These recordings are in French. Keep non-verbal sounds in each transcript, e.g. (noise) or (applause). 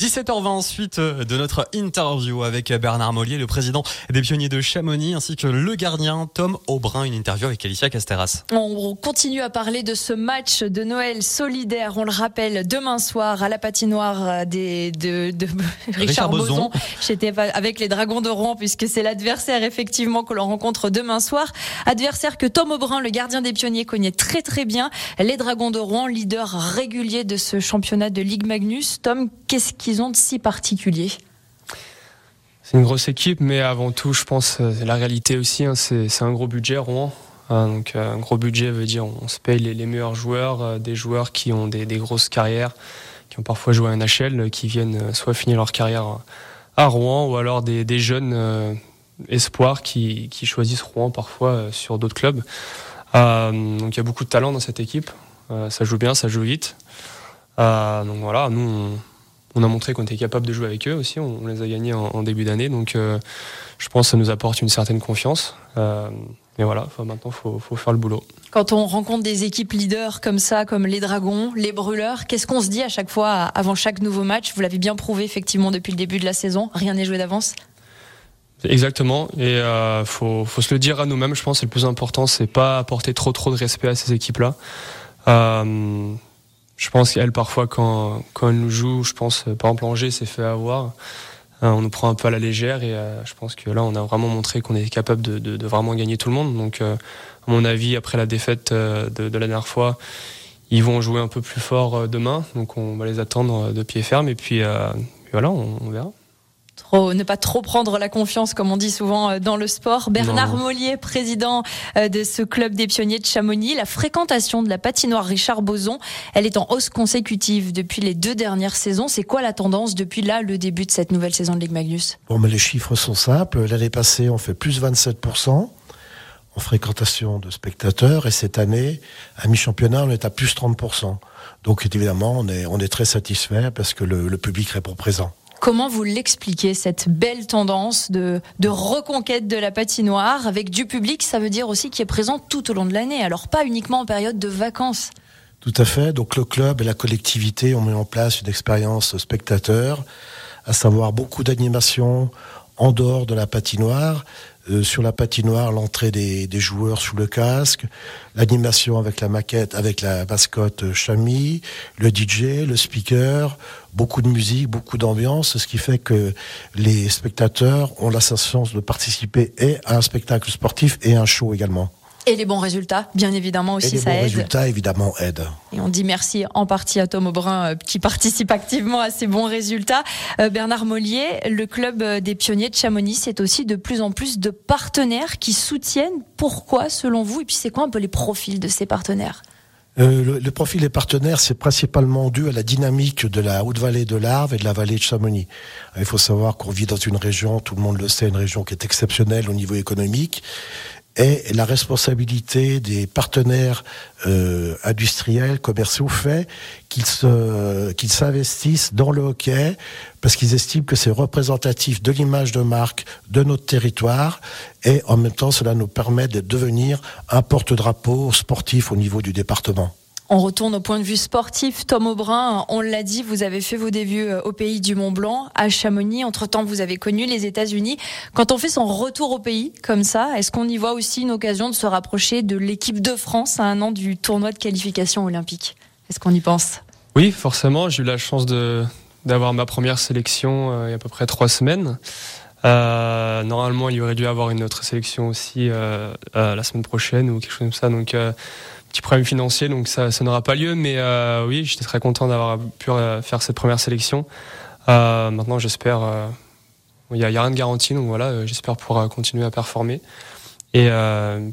17h20 suite de notre interview avec Bernard Mollier, le président des pionniers de Chamonix, ainsi que le gardien Tom Aubrin, une interview avec Alicia Casteras. On continue à parler de ce match de Noël solidaire, on le rappelle, demain soir à la patinoire des, de, de (laughs) Richard, Richard Boson. J'étais avec les Dragons de Rouen, puisque c'est l'adversaire effectivement que l'on rencontre demain soir. Adversaire que Tom Aubrin, le gardien des pionniers, connaît très très bien. Les Dragons de Rouen, leader régulier de ce championnat de Ligue Magnus. Tom, qu'est-ce de si particulier C'est une grosse équipe, mais avant tout, je pense, euh, la réalité aussi, hein, c'est un gros budget, Rouen. Hein, donc, euh, un gros budget veut dire on se paye les, meilleurs joueurs, euh, des joueurs qui ont des, grosses carrières, qui ont parfois joué à NHL, qui viennent soit finir leur carrière à Rouen, ou alors des, jeunes espoirs qui, choisissent Rouen parfois sur d'autres clubs. Donc il y a beaucoup de talent dans cette équipe. Ça joue bien, ça joue vite. Donc voilà, nous on, a montré qu'on était capable de jouer avec eux aussi. On, on les a gagnés en, en début d'année, donc euh, je pense que ça nous apporte une certaine confiance. Euh, mais voilà, faut- maintenant faut, faut faire le boulot. Quand on rencontre des équipes leaders comme ça, comme les Dragons, les Brûleurs, qu'est-ce qu'on se dit à chaque fois avant chaque nouveau match? Vous l'avez bien prouvé effectivement depuis le début de la saison, rien n'est joué d'avance. Exactement, et euh, faut, faut se le dire à nous-mêmes. Je pense que le plus important, c'est pas apporter trop trop de respect à ces équipes-là. Euh, je pense qu'elles parfois quand quand elles nous jouent, je pense euh, par exemple Angers s'est fait avoir. Euh, on nous prend un peu à la légère et euh, je pense que là on a vraiment montré qu'on est capable de, vraiment gagner tout le monde. Donc euh, à mon avis après la défaite de, la dernière fois, ils vont jouer un peu plus fort demain. Donc on va les attendre de pied ferme et puis, voilà on verra. Trop, ne pas trop prendre la confiance, comme on dit souvent euh, dans le sport. Bernard Non. Mollier, président euh, de ce club des pionniers de Chamonix. La fréquentation de la patinoire Richard Boson, elle est en hausse consécutive depuis les deux dernières saisons. C'est quoi la tendance depuis là, le début de cette nouvelle saison de Ligue Magnus? Bon, mais les chiffres sont simples. L'année passée, on fait plus 27% en fréquentation de spectateurs et cette année, à mi-championnat, on est à plus 30%. Donc évidemment, on est, on est très satisfait parce que le, le public répond présent. Comment vous l'expliquez, cette belle tendance de, reconquête de la patinoire avec du public Ça veut dire aussi qui est présent tout au long de l'année, alors pas uniquement en période de vacances. Tout à fait. Donc le club et la collectivité ont mis en place une expérience spectateur, à savoir beaucoup d'animations en dehors de la patinoire. Euh, sur la patinoire, l'entrée des, joueurs sous le casque, l'animation avec la maquette, avec la mascotte Chami, le DJ, le speaker, beaucoup de musique, beaucoup d'ambiance, ce qui fait que les spectateurs ont la sensation de participer et à un spectacle sportif et à un show également. Et les bons résultats, bien évidemment aussi, et les ça bons aide. résultats, évidemment, aident. Et on dit merci en partie à Tom Aubrin euh, qui participe activement à ces bons résultats. Euh, Bernard Mollier, le club euh, des pionniers de Chamonix, c'est aussi de plus en plus de partenaires qui soutiennent. Pourquoi, selon vous Et puis c'est quoi un peu les profils de ces partenaires? Euh, le, le profil des partenaires, c'est principalement dû à la dynamique de la haute-vallée de l'Arve et de la vallée de Chamonix. Il faut savoir qu'on vit dans une région, tout le monde le sait, une région qui est exceptionnelle au niveau économique. Et la responsabilité des partenaires euh, industriels, commerciaux fait qu'ils qu'ils s'investissent dans le hockey parce qu'ils estiment que c'est représentatif de l'image de marque de notre territoire et en même temps cela nous permet de devenir un porte-drapeau sportif au niveau du département. On retourne au point de vue sportif. Tom Aubrin, on l'a dit, vous avez fait vos débuts euh, au pays du Mont Blanc, à Chamonix. Entre-temps, vous avez connu les États-Unis. Quand on fait son retour au pays comme ça, est-ce qu'on y voit aussi une occasion de se rapprocher de l'équipe de France à un an du tournoi de qualification olympique? Est-ce qu'on y pense? Oui, forcément. J'ai eu la chance d'avoir ma première sélection euh, il y a à peu près trois semaines. Euh, normalement, il y aurait dû avoir une autre sélection aussi la semaine prochaine ou quelque chose comme ça. Donc, petit problème financier, donc ça, n'aura pas lieu. Mais euh, oui, j'étais très content d'avoir pu euh, faire cette première sélection. Euh, maintenant, j'espère. Il n'y a, rien de garanti, donc voilà, j'espère pouvoir continuer à performer. Et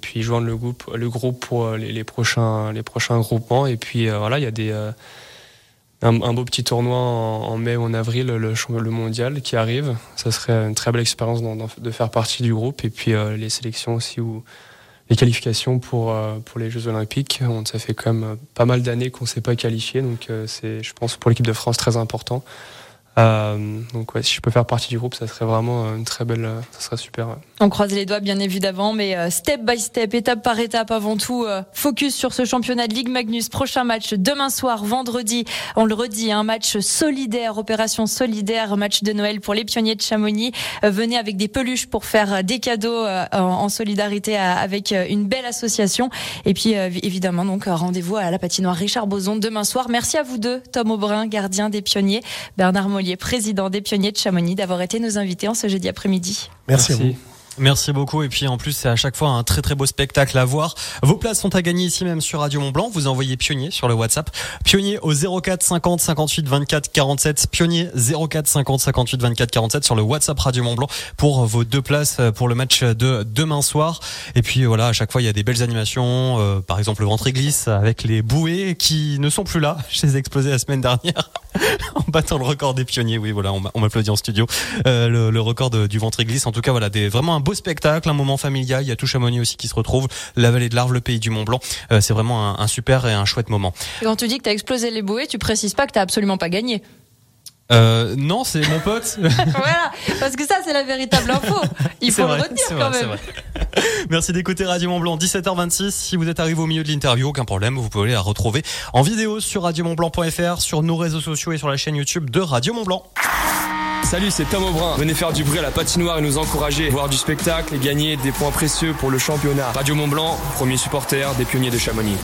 puis joindre le groupe, le groupe pour les, prochains, les prochains groupements. Et puis voilà, il y a des un, beau petit tournoi en, mai ou en avril, le, le mondial qui arrive. Ça serait une très belle expérience de faire partie du groupe. Et puis les sélections aussi ou les qualifications pour euh, pour les Jeux Olympiques. Ça fait quand même pas mal d'années qu'on ne s'est pas qualifié, donc euh, c'est, je pense, pour l'équipe de France très important. Euh, donc ouais, si je peux faire partie du groupe, ça serait vraiment une très belle, ça serait super. On croise les doigts bien évidemment, mais step by step, étape par étape, avant tout, focus sur ce championnat de Ligue Magnus. Prochain match demain soir, vendredi. On le redit, un match solidaire, opération solidaire, match de Noël pour les pionniers de Chamonix. venez avec des peluches pour faire des cadeaux en solidarité avec une belle association. Et puis évidemment donc rendez-vous à la patinoire Richard Boson demain soir. Merci à vous deux, Tom Aubrin, gardien des pionniers, Bernard Mollier, président des pionniers de Chamonix, d'avoir été nos invités en ce jeudi après-midi. Merci, Merci. à vous. Merci beaucoup. Et puis en plus, c'est à chaque fois un très très beau spectacle à voir. Vos places sont à gagner ici même sur Radio Mont Blanc. Vous envoyez Pionnier sur le WhatsApp. Pionnier au 04 50 58 24 47. Pionnier 04 50 58 24 47 sur le WhatsApp Radio Mont Blanc pour vos deux places pour le match de demain soir. Et puis voilà, à chaque fois il y a des belles animations. Euh, par exemple le ventre glisse avec les bouées qui ne sont plus là. (laughs) Je les ai explosés la semaine dernière (laughs) en battant le record des pionniers. Oui, voilà, on m'applaudit en studio. Euh, le, le, record du ventre glisse. En tout cas, voilà, des vraiment un beau spectacle, un moment familial. Il y a tout Chamonix aussi qui se retrouve, la vallée de l'Arve, le pays du Mont Blanc. Euh, c'est vraiment un, super et un chouette moment. Et quand tu dis que tu as explosé les bouées, tu précises pas que tu absolument pas gagné. Euh, non, c'est mon pote. (laughs) voilà, parce que ça, c'est la véritable info. Il faut le retenir quand même. (laughs) Merci d'écouter Radio Mont Blanc, 17h26. Si vous êtes arrivé au milieu de l'interview, aucun problème, vous pouvez la retrouver en vidéo sur radiomontblanc.fr, sur nos réseaux sociaux et sur la chaîne YouTube de Radio Mont Blanc. Salut, c'est Tom Aubrin. Venez faire du bruit à la patinoire et nous encourager, voir du spectacle et gagner des points précieux pour le championnat. Radio Mont Blanc, premier supporter des pionniers de Chamonix.